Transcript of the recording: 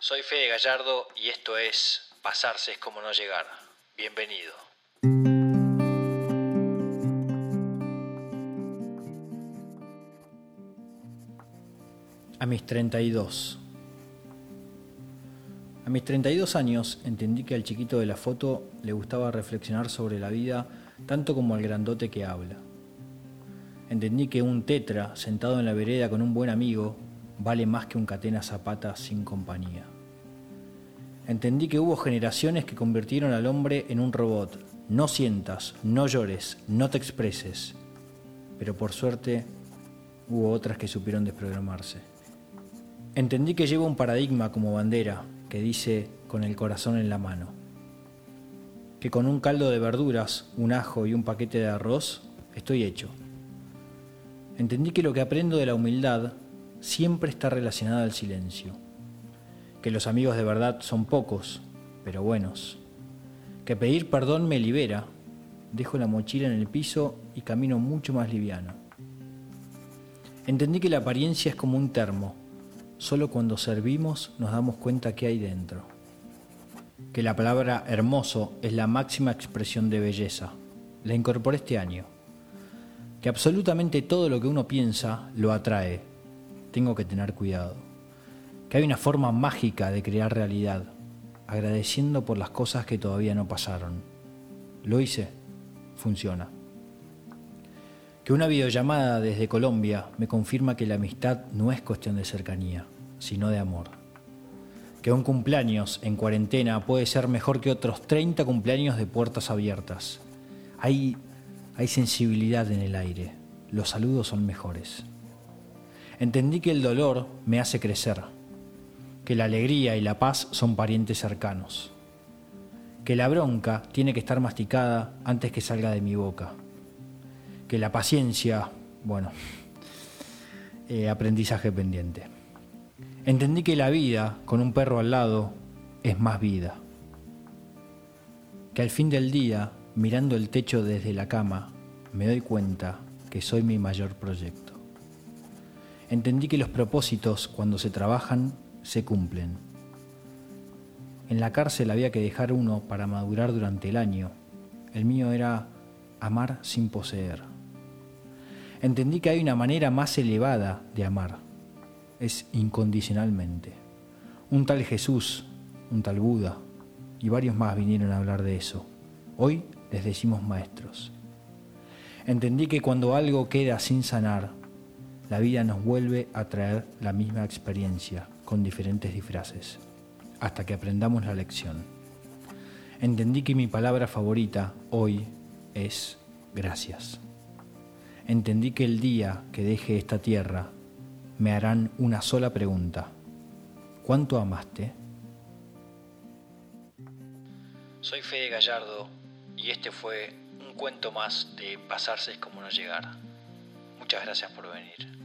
Soy Fede Gallardo y esto es Pasarse es como no llegar. Bienvenido. A mis 32. A mis 32 años entendí que al chiquito de la foto le gustaba reflexionar sobre la vida tanto como al grandote que habla. Entendí que un tetra sentado en la vereda con un buen amigo vale más que un catena zapata sin compañía. Entendí que hubo generaciones que convirtieron al hombre en un robot. No sientas, no llores, no te expreses. Pero por suerte hubo otras que supieron desprogramarse. Entendí que llevo un paradigma como bandera que dice con el corazón en la mano. Que con un caldo de verduras, un ajo y un paquete de arroz estoy hecho. Entendí que lo que aprendo de la humildad siempre está relacionado al silencio. Que los amigos de verdad son pocos, pero buenos. Que pedir perdón me libera. Dejo la mochila en el piso y camino mucho más liviano. Entendí que la apariencia es como un termo. Solo cuando servimos nos damos cuenta qué hay dentro. Que la palabra hermoso es la máxima expresión de belleza. La incorporé este año que absolutamente todo lo que uno piensa lo atrae. Tengo que tener cuidado. Que hay una forma mágica de crear realidad, agradeciendo por las cosas que todavía no pasaron. Lo hice, funciona. Que una videollamada desde Colombia me confirma que la amistad no es cuestión de cercanía, sino de amor. Que un cumpleaños en cuarentena puede ser mejor que otros 30 cumpleaños de puertas abiertas. Hay hay sensibilidad en el aire. Los saludos son mejores. Entendí que el dolor me hace crecer, que la alegría y la paz son parientes cercanos, que la bronca tiene que estar masticada antes que salga de mi boca, que la paciencia, bueno, eh, aprendizaje pendiente. Entendí que la vida con un perro al lado es más vida, que al fin del día mirando el techo desde la cama, me doy cuenta que soy mi mayor proyecto. Entendí que los propósitos, cuando se trabajan, se cumplen. En la cárcel había que dejar uno para madurar durante el año. El mío era amar sin poseer. Entendí que hay una manera más elevada de amar. Es incondicionalmente. Un tal Jesús, un tal Buda y varios más vinieron a hablar de eso. Hoy les decimos maestros. Entendí que cuando algo queda sin sanar, la vida nos vuelve a traer la misma experiencia con diferentes disfraces, hasta que aprendamos la lección. Entendí que mi palabra favorita hoy es gracias. Entendí que el día que deje esta tierra me harán una sola pregunta. ¿Cuánto amaste? Soy Fede Gallardo y este fue un cuento más de pasarse es como no llegar. Muchas gracias por venir.